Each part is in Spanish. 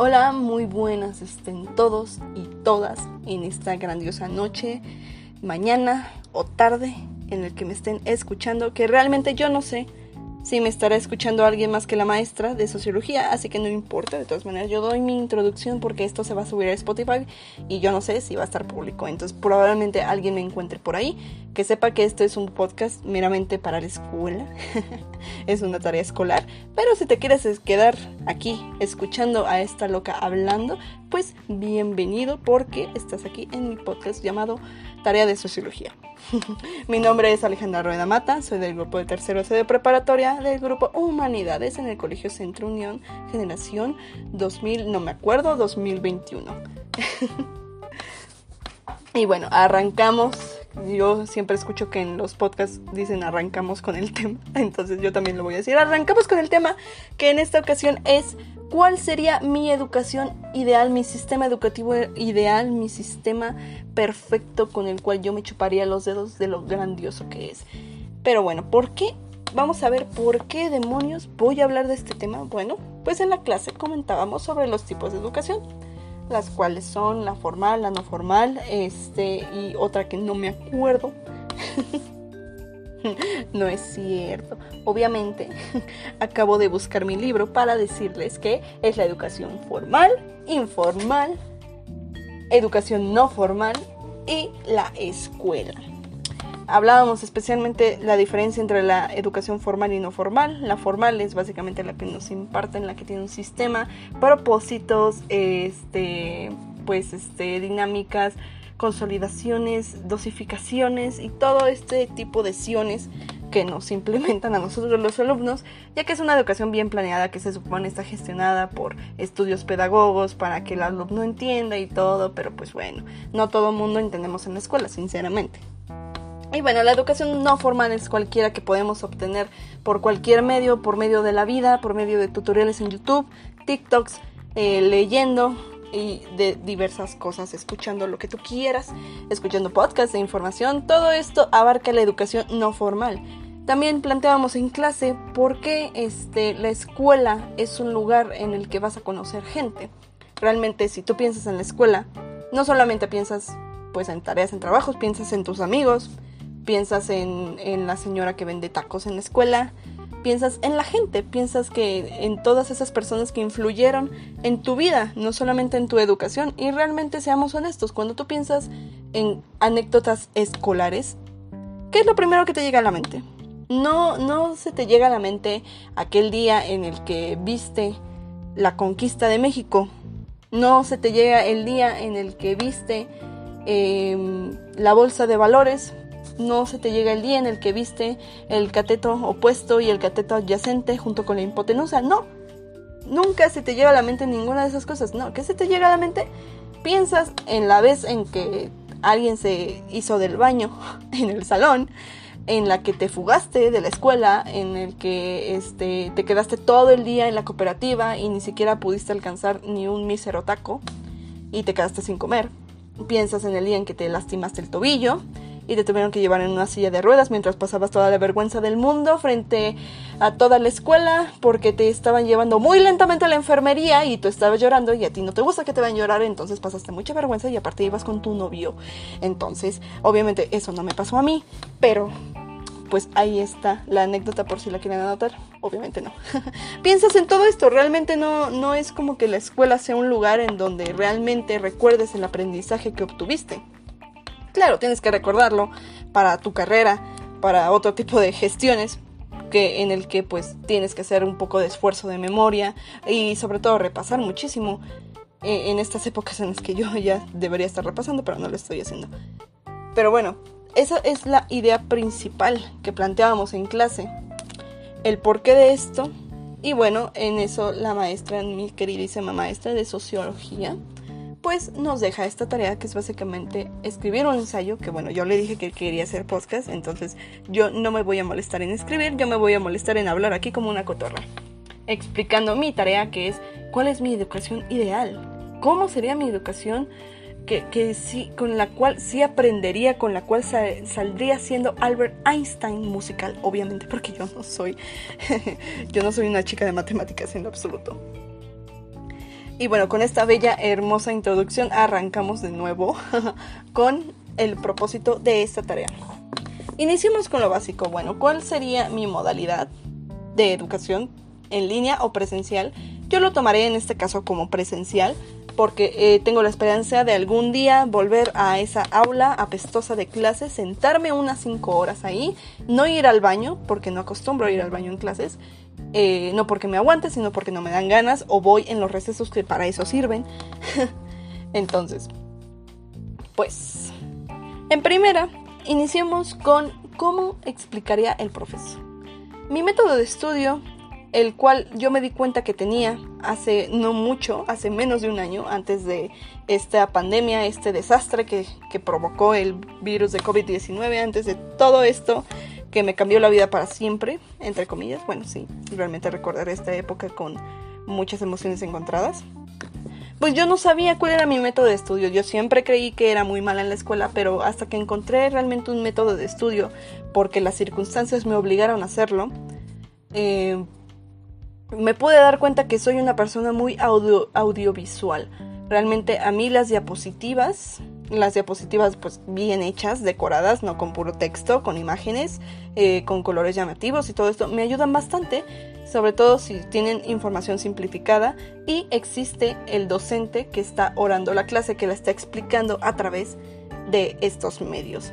Hola, muy buenas estén todos y todas en esta grandiosa noche, mañana o tarde en el que me estén escuchando, que realmente yo no sé si me estará escuchando alguien más que la maestra de sociología, así que no importa, de todas maneras yo doy mi introducción porque esto se va a subir a Spotify y yo no sé si va a estar público, entonces probablemente alguien me encuentre por ahí, que sepa que esto es un podcast meramente para la escuela, es una tarea escolar, pero si te quieres quedar aquí escuchando a esta loca hablando, pues bienvenido porque estás aquí en mi podcast llamado Tarea de Sociología. Mi nombre es Alejandra Rueda Mata, soy del grupo de tercero C de preparatoria del grupo Humanidades en el Colegio Centro Unión Generación 2000, no me acuerdo, 2021. y bueno, arrancamos. Yo siempre escucho que en los podcasts dicen arrancamos con el tema, entonces yo también lo voy a decir. Arrancamos con el tema que en esta ocasión es ¿Cuál sería mi educación ideal, mi sistema educativo ideal, mi sistema perfecto con el cual yo me chuparía los dedos de lo grandioso que es? Pero bueno, ¿por qué? Vamos a ver por qué demonios voy a hablar de este tema. Bueno, pues en la clase comentábamos sobre los tipos de educación, las cuales son la formal, la no formal, este y otra que no me acuerdo. No es cierto. Obviamente, acabo de buscar mi libro para decirles que es la educación formal, informal, educación no formal y la escuela. Hablábamos especialmente la diferencia entre la educación formal y no formal. La formal es básicamente la que nos imparten, la que tiene un sistema, propósitos, este, pues, este, dinámicas, consolidaciones, dosificaciones y todo este tipo de siones que nos implementan a nosotros los alumnos, ya que es una educación bien planeada que se supone está gestionada por estudios pedagogos para que el alumno entienda y todo, pero pues bueno, no todo mundo entendemos en la escuela, sinceramente. Y bueno, la educación no formal es cualquiera que podemos obtener por cualquier medio, por medio de la vida, por medio de tutoriales en YouTube, TikToks, eh, leyendo, y de diversas cosas, escuchando lo que tú quieras, escuchando podcasts de información, todo esto abarca la educación no formal. También planteábamos en clase por qué este, la escuela es un lugar en el que vas a conocer gente. Realmente si tú piensas en la escuela, no solamente piensas pues en tareas, en trabajos, piensas en tus amigos, piensas en, en la señora que vende tacos en la escuela, piensas en la gente, piensas que en todas esas personas que influyeron en tu vida, no solamente en tu educación. Y realmente seamos honestos, cuando tú piensas en anécdotas escolares, ¿qué es lo primero que te llega a la mente? No, no se te llega a la mente aquel día en el que viste la conquista de México. No se te llega el día en el que viste em, la bolsa de valores no se te llega el día en el que viste el cateto opuesto y el cateto adyacente junto con la hipotenusa. No, nunca se te llega a la mente ninguna de esas cosas. No, ¿qué se te llega a la mente? Piensas en la vez en que alguien se hizo del baño en el salón, en la que te fugaste de la escuela, en el que este, te quedaste todo el día en la cooperativa y ni siquiera pudiste alcanzar ni un mísero taco y te quedaste sin comer. Piensas en el día en que te lastimaste el tobillo, y te tuvieron que llevar en una silla de ruedas mientras pasabas toda la vergüenza del mundo frente a toda la escuela porque te estaban llevando muy lentamente a la enfermería y tú estabas llorando y a ti no te gusta que te vayan a llorar, entonces pasaste mucha vergüenza y aparte ibas con tu novio. Entonces, obviamente eso no me pasó a mí, pero pues ahí está la anécdota por si la quieren anotar. Obviamente no. Piensas en todo esto, realmente no, no es como que la escuela sea un lugar en donde realmente recuerdes el aprendizaje que obtuviste. Claro, tienes que recordarlo para tu carrera, para otro tipo de gestiones, que en el que pues tienes que hacer un poco de esfuerzo de memoria y sobre todo repasar muchísimo eh, en estas épocas en las que yo ya debería estar repasando, pero no lo estoy haciendo. Pero bueno, esa es la idea principal que planteábamos en clase. El porqué de esto. Y bueno, en eso la maestra, mi queridísima maestra de sociología, pues nos deja esta tarea que es básicamente escribir un ensayo, que bueno, yo le dije que quería hacer podcast, entonces yo no me voy a molestar en escribir, yo me voy a molestar en hablar aquí como una cotorra, explicando mi tarea que es cuál es mi educación ideal, cómo sería mi educación que, sí, con la cual sí aprendería, con la cual saldría siendo Albert Einstein musical, obviamente, porque yo no soy, yo no soy una chica de matemáticas en lo absoluto. Y bueno, con esta bella, hermosa introducción arrancamos de nuevo con el propósito de esta tarea. Iniciemos con lo básico. Bueno, ¿cuál sería mi modalidad de educación en línea o presencial? Yo lo tomaré en este caso como presencial porque eh, tengo la esperanza de algún día volver a esa aula apestosa de clases, sentarme unas 5 horas ahí, no ir al baño, porque no acostumbro a ir al baño en clases, eh, no porque me aguante, sino porque no me dan ganas o voy en los recesos que para eso sirven. Entonces, pues, en primera, iniciemos con cómo explicaría el profesor. Mi método de estudio el cual yo me di cuenta que tenía hace no mucho, hace menos de un año, antes de esta pandemia, este desastre que, provocó el virus de COVID-19, antes de todo esto que me cambió la vida para siempre, entre comillas. Bueno, sí, realmente recordaré esta época con muchas emociones encontradas. Pues yo no sabía cuál era mi método de estudio. Yo siempre creí que era muy mala en la escuela, pero hasta que encontré realmente un método de estudio, porque las circunstancias me obligaron a hacerlo, eh, me pude dar cuenta que soy una persona muy audiovisual. Realmente a mí las diapositivas, las diapositivas pues bien hechas, decoradas, no con puro texto, con imágenes, eh, con colores llamativos y todo esto, me ayudan bastante, sobre todo si tienen información simplificada y existe el docente que está orando la clase, que la está explicando a través de estos medios.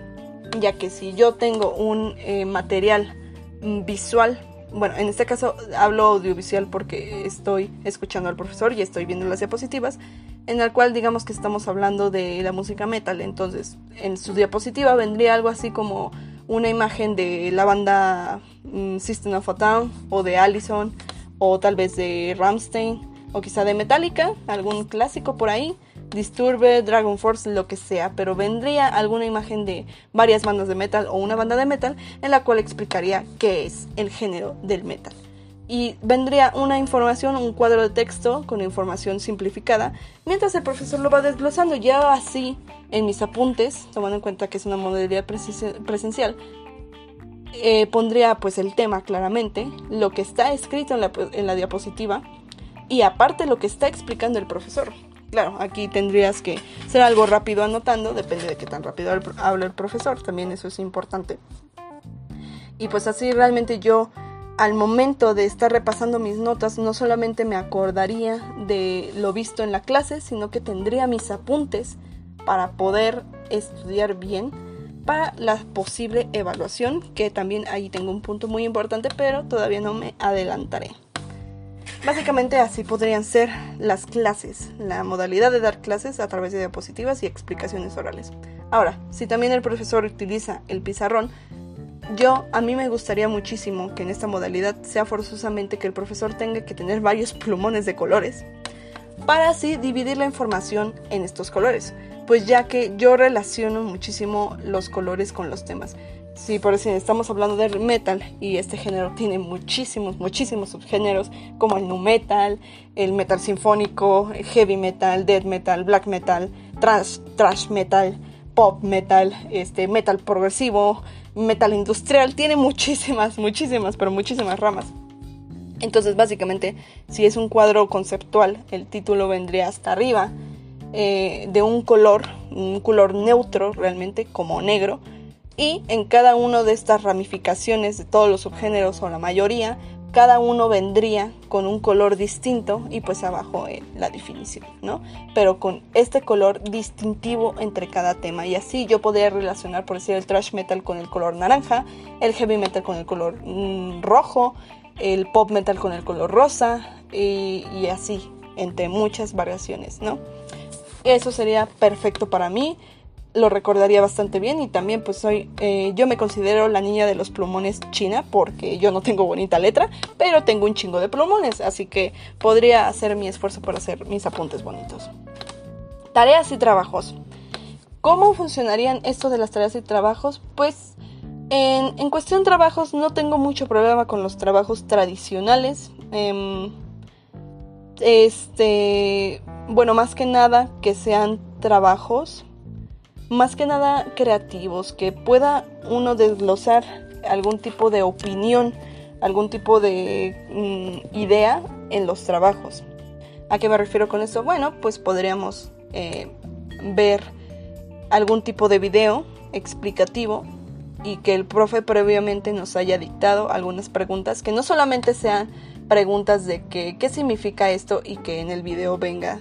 Ya que si yo tengo un eh, material visual bueno, en este caso hablo audiovisual porque estoy escuchando al profesor y estoy viendo las diapositivas, en el cual digamos que estamos hablando de la música metal. Entonces, en su diapositiva vendría algo así como una imagen de la banda mm, System of a Down o de Allison o tal vez de Ramstein o quizá de Metallica, algún clásico por ahí. Disturbe, Dragon Force, lo que sea, pero vendría alguna imagen de varias bandas de metal o una banda de metal en la cual explicaría qué es el género del metal. Y vendría una información, un cuadro de texto con información simplificada, mientras el profesor lo va desglosando. Ya así, en mis apuntes, tomando en cuenta que es una modalidad presencial, eh, pondría pues el tema claramente, lo que está escrito en la, en la diapositiva y aparte lo que está explicando el profesor. Claro, aquí tendrías que ser algo rápido anotando, depende de qué tan rápido habla el profesor, también eso es importante. Y pues así realmente yo al momento de estar repasando mis notas no solamente me acordaría de lo visto en la clase, sino que tendría mis apuntes para poder estudiar bien para la posible evaluación, que también ahí tengo un punto muy importante, pero todavía no me adelantaré. Básicamente así podrían ser las clases, la modalidad de dar clases a través de diapositivas y explicaciones orales. Ahora, si también el profesor utiliza el pizarrón, yo a mí me gustaría muchísimo que en esta modalidad sea forzosamente que el profesor tenga que tener varios plumones de colores para así dividir la información en estos colores, pues ya que yo relaciono muchísimo los colores con los temas. Sí, por eso estamos hablando de metal y este género tiene muchísimos, muchísimos subgéneros como el nu metal, el metal sinfónico, heavy metal, death metal, black metal, trash, trash metal, pop metal, este metal progresivo, metal industrial, tiene muchísimas, muchísimas, pero muchísimas ramas. Entonces, básicamente, si es un cuadro conceptual, el título vendría hasta arriba eh, de un color, un color neutro realmente, como negro y en cada una de estas ramificaciones de todos los subgéneros o la mayoría, cada uno vendría con un color distinto y pues abajo en la definición, ¿no? Pero con este color distintivo entre cada tema y así yo podría relacionar, por decir, el thrash metal con el color naranja, el heavy metal con el color mm, rojo, el pop metal con el color rosa y así, entre muchas variaciones, ¿no? Eso sería perfecto para mí lo recordaría bastante bien y también pues soy, eh, yo me considero la niña de los plumones china porque yo no tengo bonita letra, pero tengo un chingo de plumones, así que podría hacer mi esfuerzo por hacer mis apuntes bonitos. Tareas y trabajos. ¿Cómo funcionarían esto de las tareas y trabajos? Pues en, en cuestión trabajos no tengo mucho problema con los trabajos tradicionales. Em, este, bueno, más que nada que sean trabajos más que nada creativos, que pueda uno desglosar algún tipo de opinión, algún tipo de mm, idea en los trabajos. ¿A qué me refiero con esto? Bueno, pues podríamos eh, ver algún tipo de video explicativo y que el profe previamente nos haya dictado algunas preguntas que no solamente sean preguntas de que, qué significa esto y que en el video venga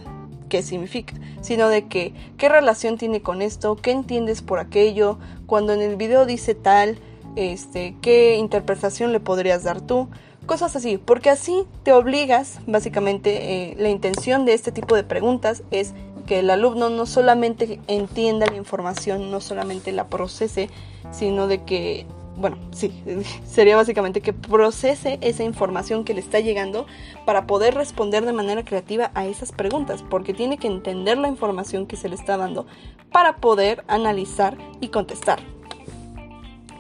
qué significa, sino de que qué relación tiene con esto, qué entiendes por aquello, cuando en el video dice tal, este, qué interpretación le podrías dar tú, cosas así, porque así te obligas, básicamente eh, la intención de este tipo de preguntas es que el alumno no solamente entienda la información, no solamente la procese, sino de que, bueno, sí, sería básicamente que procese esa información que le está llegando para poder responder de manera creativa a esas preguntas, porque tiene que entender la información que se le está dando para poder analizar y contestar.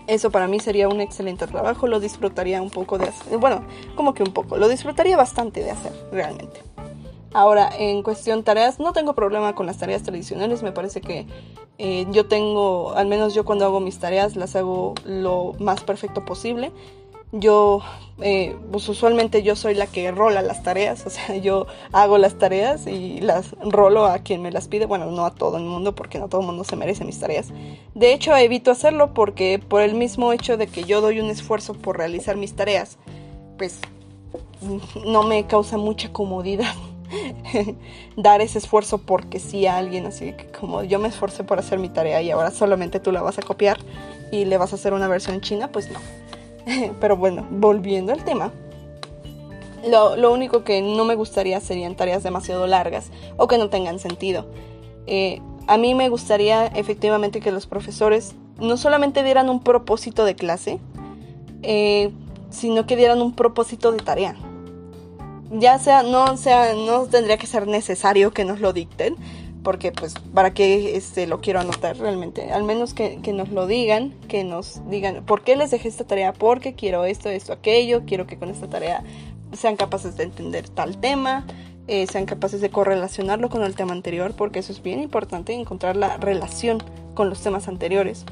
Eso para mí sería un excelente trabajo, lo disfrutaría un poco de hacer, bueno, como que un poco, lo disfrutaría bastante de hacer realmente. Ahora, en cuestión tareas, no tengo problema con las tareas tradicionales. Me parece que eh, yo tengo, al menos yo cuando hago mis tareas, las hago lo más perfecto posible. Yo, eh, pues usualmente yo soy la que rola las tareas, o sea, yo hago las tareas y las rolo a quien me las pide. Bueno, no a todo el mundo, porque no todo el mundo se merece mis tareas. De hecho, evito hacerlo porque por el mismo hecho de que yo doy un esfuerzo por realizar mis tareas, pues no me causa mucha comodidad dar ese esfuerzo porque sí a alguien, así que como yo me esforcé por hacer mi tarea y ahora solamente tú la vas a copiar y le vas a hacer una versión china, pues no. Pero bueno, volviendo al tema. Lo, único que no me gustaría serían tareas demasiado largas o que no tengan sentido. Eh, a mí me gustaría efectivamente que los profesores no solamente dieran un propósito de clase, eh, sino que dieran un propósito de tarea ya sea, no sea, no tendría que ser necesario que nos lo dicten, porque pues para qué este, lo quiero anotar realmente, al menos que, nos lo digan, que nos digan por qué les dejé esta tarea, porque quiero esto, esto, aquello, quiero que con esta tarea sean capaces de entender tal tema, eh, sean capaces de correlacionarlo con el tema anterior, porque eso es bien importante, encontrar la relación con los temas anteriores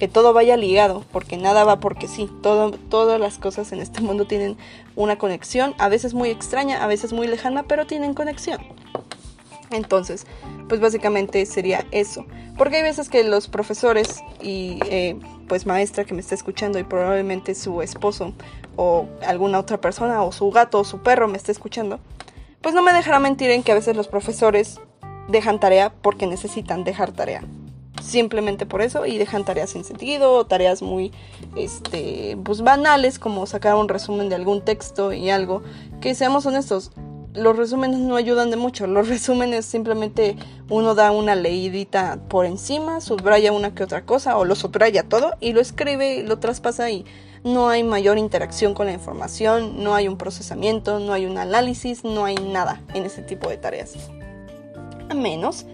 que todo vaya ligado, porque nada va porque sí, todo, todas las cosas en este mundo tienen una conexión, a veces muy extraña, a veces muy lejana, pero tienen conexión. Entonces, pues básicamente sería eso. Porque hay veces que los profesores y eh, pues maestra que me está escuchando y probablemente su esposo o alguna otra persona o su gato o su perro me está escuchando, pues no me dejará mentir en que a veces los profesores dejan tarea porque necesitan dejar tarea simplemente por eso y dejan tareas sin sentido, tareas muy este pues banales como sacar un resumen de algún texto y algo que seamos honestos, los resúmenes no ayudan de mucho, los resúmenes simplemente uno da una leidita por encima, subraya una que otra cosa o lo subraya todo y lo escribe, lo traspasa y no hay mayor interacción con la información, no hay un procesamiento, no hay un análisis, no hay nada en ese tipo de tareas. A menos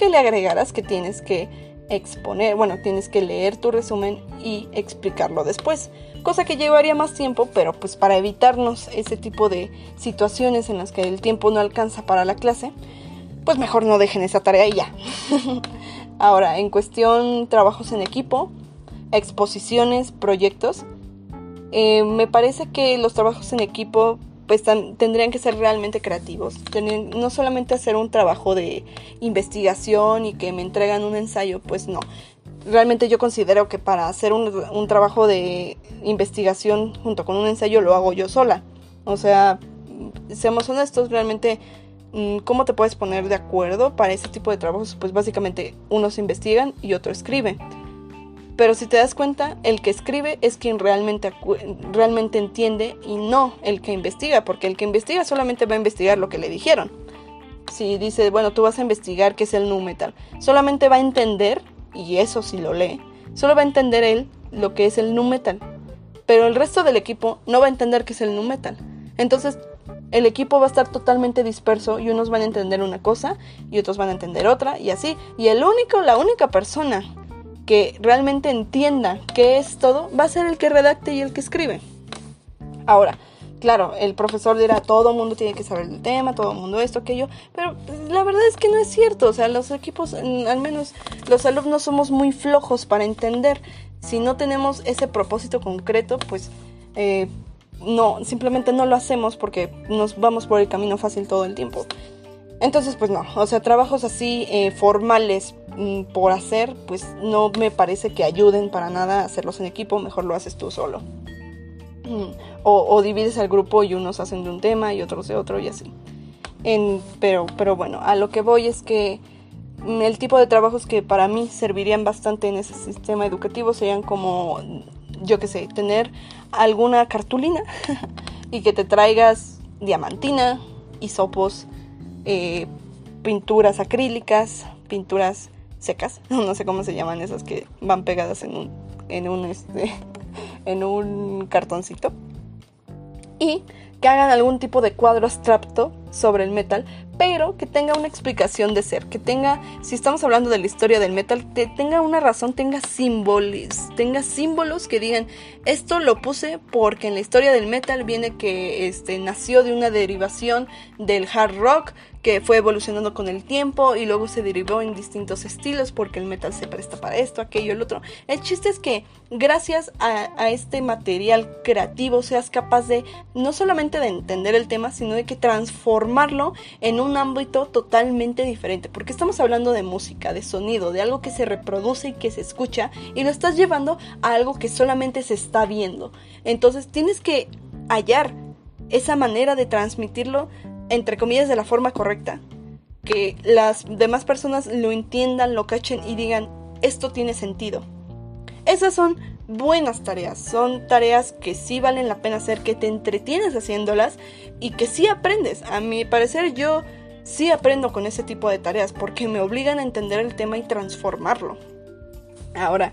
que le agregaras que tienes que exponer, bueno, tienes que leer tu resumen y explicarlo después, cosa que llevaría más tiempo, pero pues para evitarnos ese tipo de situaciones en las que el tiempo no alcanza para la clase, pues mejor no dejen esa tarea y ya. Ahora, en cuestión trabajos en equipo, exposiciones, proyectos, eh, me parece que los trabajos en equipo pues tendrían que ser realmente creativos. no solamente hacer un trabajo de investigación y que me entregan un ensayo, pues no. Realmente yo considero que para hacer un, trabajo de investigación junto con un ensayo lo hago yo sola. O sea, seamos honestos, realmente mm, ¿cómo te puedes poner de acuerdo para ese tipo de trabajos? Pues básicamente unos investigan y otro escribe. Pero si te das cuenta, el que escribe es quien realmente, realmente entiende y no el que investiga, porque el que investiga solamente va a investigar lo que le dijeron. Si dice, bueno, tú vas a investigar qué es el nu metal, solamente va a entender, y eso si lo lee, solo va a entender él lo que es el nu metal. Pero el resto del equipo no va a entender qué es el nu metal. Entonces, el equipo va a estar totalmente disperso y unos van a entender una cosa y otros van a entender otra y así. Y el único, la única persona que realmente entienda qué es todo, va a ser el que redacte y el que escribe. Ahora, claro, el profesor dirá, todo mundo tiene que saber el tema, todo mundo esto, aquello, pero la verdad es que no es cierto, o sea, los equipos, al menos los alumnos somos muy flojos para entender. Si no tenemos ese propósito concreto, pues eh, no, simplemente no lo hacemos porque nos vamos por el camino fácil todo el tiempo. Entonces, pues no, o sea, trabajos así eh, formales mm, por hacer, pues no me parece que ayuden para nada a hacerlos en equipo, mejor lo haces tú solo. Mm, o, divides al grupo y unos hacen de un tema y otros de otro y así. Pero, pero bueno, a lo que voy es que mm, el tipo de trabajos que para mí servirían bastante en ese sistema educativo serían como, yo qué sé, tener alguna cartulina y que te traigas diamantina, hisopos, eh, pinturas acrílicas, pinturas secas, no sé cómo se llaman esas que van pegadas en un, en un, este, en un cartoncito. Y que hagan algún tipo de cuadro abstracto sobre el metal, pero que tenga una explicación de ser, que tenga, si estamos hablando de la historia del metal, que tenga una razón, tenga símbolos, tenga símbolos que digan, esto lo puse porque en la historia del metal viene que este, nació de una derivación del hard rock, que fue evolucionando con el tiempo y luego se derivó en distintos estilos porque el metal se presta para esto, aquello, el otro. El chiste es que gracias a, este material creativo seas capaz de no solamente de entender el tema, sino de que transformarlo en un ámbito totalmente diferente, porque estamos hablando de música, de sonido, de algo que se reproduce y que se escucha y lo estás llevando a algo que solamente se está viendo. Entonces tienes que hallar esa manera de transmitirlo entre comillas, de la forma correcta. Que las demás personas lo entiendan, lo cachen y digan, esto tiene sentido. Esas son buenas tareas, son tareas que sí valen la pena hacer, que te entretienes haciéndolas y que sí aprendes. A mi parecer yo sí aprendo con ese tipo de tareas porque me obligan a entender el tema y transformarlo. Ahora,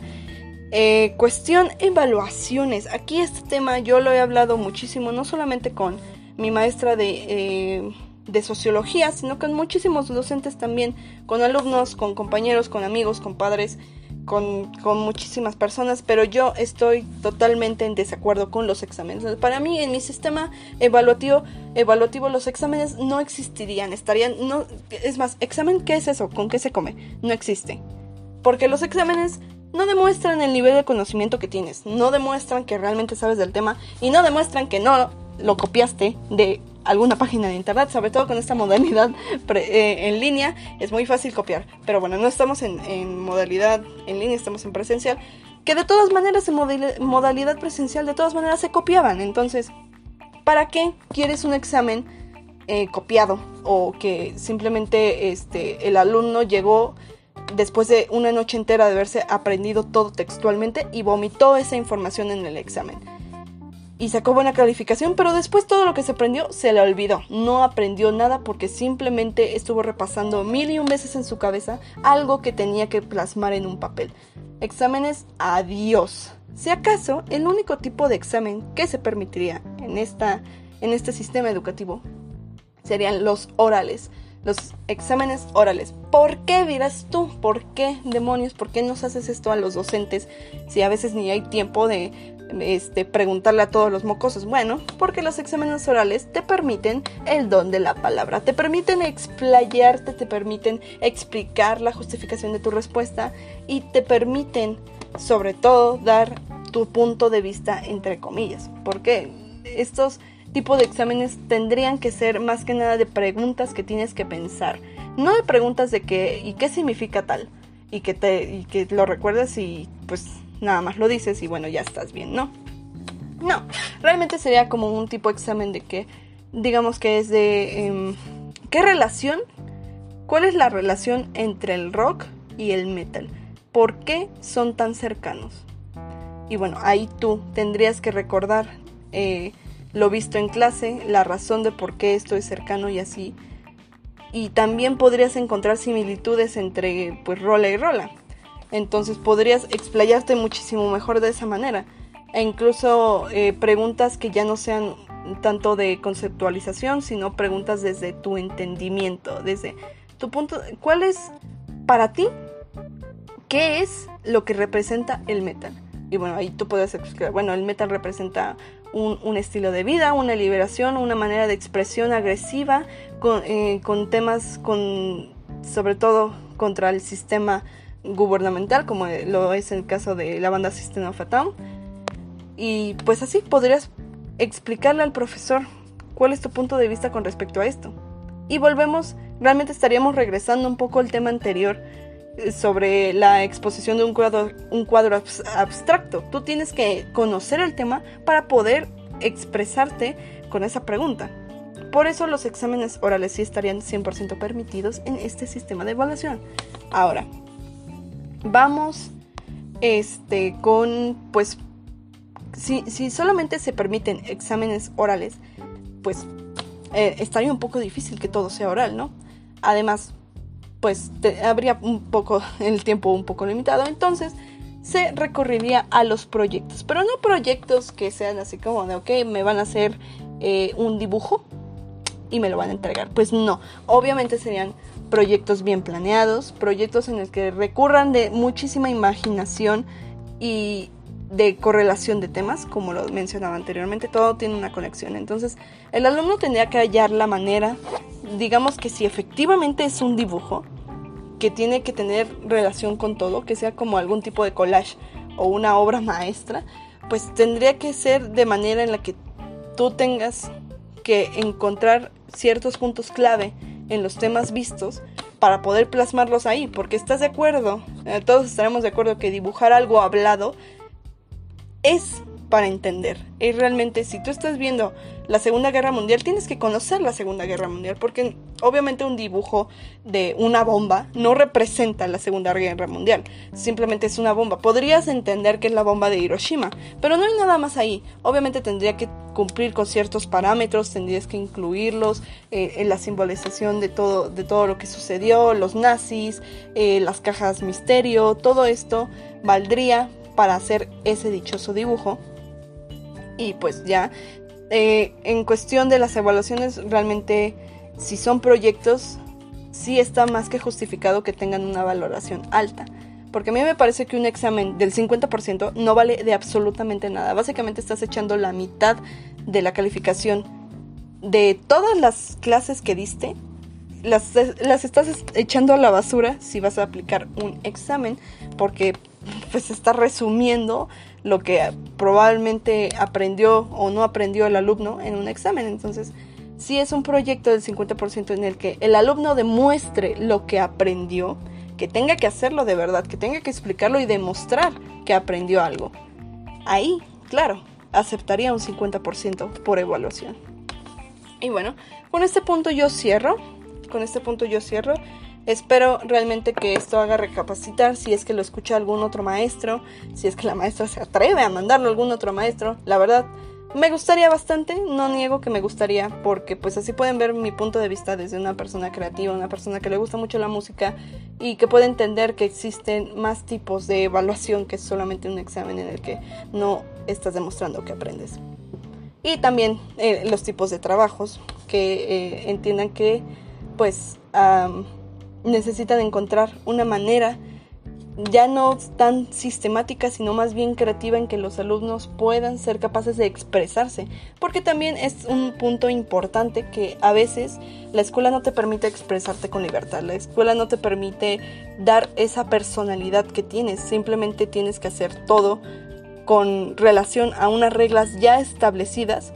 eh, cuestión evaluaciones. Aquí este tema yo lo he hablado muchísimo, no solamente con mi maestra eh, de, sociología, sino con muchísimos docentes también, con alumnos, con compañeros, con amigos, con padres, con, muchísimas personas, pero yo estoy totalmente en desacuerdo con los exámenes. Para mí, en mi sistema evaluativo, evaluativo los exámenes no existirían, estarían, no, es más, examen, ¿qué es eso? ¿Con qué se come? No existe. Porque los exámenes no demuestran el nivel de conocimiento que tienes, no demuestran que realmente sabes del tema y no demuestran que no lo copiaste de alguna página de internet, sobre todo con esta modalidad eh, en línea, es muy fácil copiar. Pero bueno, no estamos en, modalidad en línea, estamos en presencial, que de todas maneras en modalidad presencial de todas maneras se copiaban. Entonces, ¿para qué quieres un examen eh, copiado? O que simplemente este, el alumno llegó después de una noche entera de haberse aprendido todo textualmente y vomitó esa información en el examen y sacó buena calificación, pero después todo lo que se aprendió se le olvidó. No aprendió nada porque simplemente estuvo repasando mil y un veces en su cabeza algo que tenía que plasmar en un papel. Exámenes, adiós. Si acaso, el único tipo de examen que se permitiría en, esta, en este sistema educativo serían los orales. Los exámenes orales. ¿Por qué dirás tú? ¿Por qué demonios? ¿Por qué nos haces esto a los docentes si a veces ni hay tiempo de este, preguntarle a todos los mocosos? Bueno, porque los exámenes orales te permiten el don de la palabra, te permiten explayarte, te permiten explicar la justificación de tu respuesta y te permiten, sobre todo, dar tu punto de vista entre comillas. Porque estos tipos de exámenes tendrían que ser más que nada de preguntas que tienes que pensar, no de preguntas de qué y qué significa tal y que te y que lo recuerdes y pues nada más lo dices y bueno, ya estás bien, ¿no? No, realmente sería como un tipo de examen de que, digamos que es de, em, ¿qué relación? ¿Cuál es la relación entre el rock y el metal? ¿Por qué son tan cercanos? Y bueno, ahí tú tendrías que recordar eh, lo visto en clase, la razón de por qué esto es cercano y así. Y también podrías encontrar similitudes entre pues rola y rola. Entonces podrías explayarte muchísimo mejor de esa manera. E incluso eh, preguntas que ya no sean tanto de conceptualización, sino preguntas desde tu entendimiento, desde tu punto. ¿Cuál es para ti? ¿Qué es lo que representa el metal? Y bueno, ahí tú puedes explicar, bueno, el metal representa un, estilo de vida, una liberación, una manera de expresión agresiva con, eh, con temas, con, sobre todo contra el sistema gubernamental, como lo es el caso de la banda System of a Town. Y pues así podrías explicarle al profesor cuál es tu punto de vista con respecto a esto. Y volvemos, realmente estaríamos regresando un poco al tema anterior eh, sobre la exposición de un cuadro, un cuadro abstracto. Tú tienes que conocer el tema para poder expresarte con esa pregunta. Por eso los exámenes orales sí estarían 100% permitidos en este sistema de evaluación. Ahora, vamos este, con, pues, si, si solamente se permiten exámenes orales, pues eh, estaría un poco difícil que todo sea oral, ¿no? Además, pues habría un poco el tiempo un poco limitado, entonces se recurriría a los proyectos, pero no proyectos que sean así como de, ok, me van a hacer eh, un dibujo y me lo van a entregar. Pues no, obviamente serían proyectos bien planeados, proyectos en los que recurran de muchísima imaginación y de correlación de temas, como lo mencionaba anteriormente, todo tiene una conexión. Entonces, el alumno tendría que hallar la manera, digamos que si efectivamente es un dibujo, que tiene que tener relación con todo, que sea como algún tipo de collage o una obra maestra, pues tendría que ser de manera en la que tú tengas que encontrar ciertos puntos clave en los temas vistos para poder plasmarlos ahí, porque estás de acuerdo, eh, todos estaremos de acuerdo que dibujar algo hablado es para entender. Y realmente si tú estás viendo la Segunda Guerra Mundial, tienes que conocer la Segunda Guerra Mundial, porque obviamente un dibujo de una bomba no representa la Segunda Guerra Mundial, simplemente es una bomba. Podrías entender que es la bomba de Hiroshima, pero no hay nada más ahí. Obviamente tendría que cumplir con ciertos parámetros, tendrías que incluirlos eh, en la simbolización de todo, de todo lo que sucedió, los nazis, eh, las cajas misterio, todo esto valdría para hacer ese dichoso dibujo. Y pues ya, eh, en cuestión de las evaluaciones, realmente si son proyectos, sí está más que justificado que tengan una valoración alta. Porque a mí me parece que un examen del 50% no vale de absolutamente nada. Básicamente estás echando la mitad de la calificación de todas las clases que diste. Las, las estás echando a la basura si vas a aplicar un examen. Porque pues está resumiendo lo que probablemente aprendió o no aprendió el alumno en un examen. Entonces, si es un proyecto del 50% en el que el alumno demuestre lo que aprendió, que tenga que hacerlo de verdad, que tenga que explicarlo y demostrar que aprendió algo. Ahí, claro, aceptaría un 50% por evaluación. Y bueno, con este punto yo cierro. Con este punto yo cierro. Espero realmente que esto haga recapacitar si es que lo escucha algún otro maestro, si es que la maestra se atreve a mandarlo a algún otro maestro. La verdad, me gustaría bastante, no niego que me gustaría, porque pues así pueden ver mi punto de vista desde una persona creativa, una persona que le gusta mucho la música y que puede entender que existen más tipos de evaluación que solamente un examen en el que no estás demostrando que aprendes. Y también eh, los tipos de trabajos, que eh, entiendan que pues necesitan encontrar una manera ya no tan sistemática, sino más bien creativa en que los alumnos puedan ser capaces de expresarse. Porque también es un punto importante que a veces la escuela no te permite expresarte con libertad, la escuela no te permite dar esa personalidad que tienes, simplemente tienes que hacer todo con relación a unas reglas ya establecidas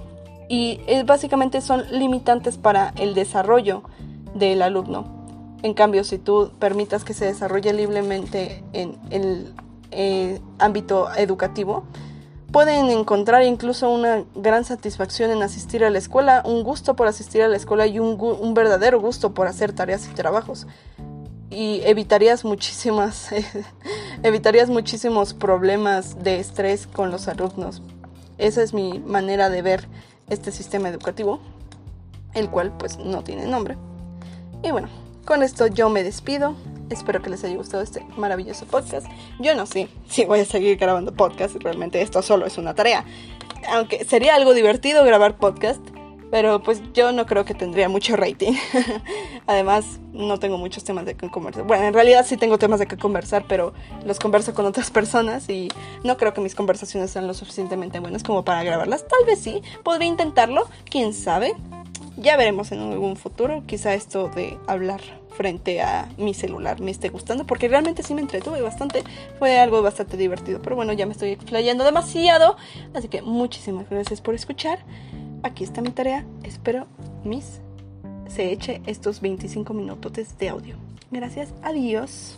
y básicamente son limitantes para el desarrollo del alumno. En cambio, si tú permitas que se desarrolle libremente en el eh, ámbito educativo, pueden encontrar incluso una gran satisfacción en asistir a la escuela, un gusto por asistir a la escuela y un, verdadero gusto por hacer tareas y trabajos. Y evitarías muchísimas, evitarías muchísimos problemas de estrés con los alumnos. Esa es mi manera de ver este sistema educativo, el cual pues no tiene nombre. Y bueno, con esto yo me despido. Espero que les haya gustado este maravilloso podcast. Yo no sé si voy a seguir grabando podcast. Realmente esto solo es una tarea. Aunque sería algo divertido grabar podcast. Pero pues yo no creo que tendría mucho rating. Además, no tengo muchos temas de que conversar. Bueno, en realidad sí tengo temas de que conversar, pero los converso con otras personas y no creo que mis conversaciones sean lo suficientemente buenas como para grabarlas. Tal vez sí, podría intentarlo, quién sabe. Ya veremos en algún futuro, quizá esto de hablar frente a mi celular me esté gustando, porque realmente sí me entretuve bastante, fue algo bastante divertido, pero bueno, ya me estoy explayando demasiado, así que muchísimas gracias por escuchar aquí está mi tarea. Espero, mis, se eche estos 25 minutos de audio. Gracias, adiós.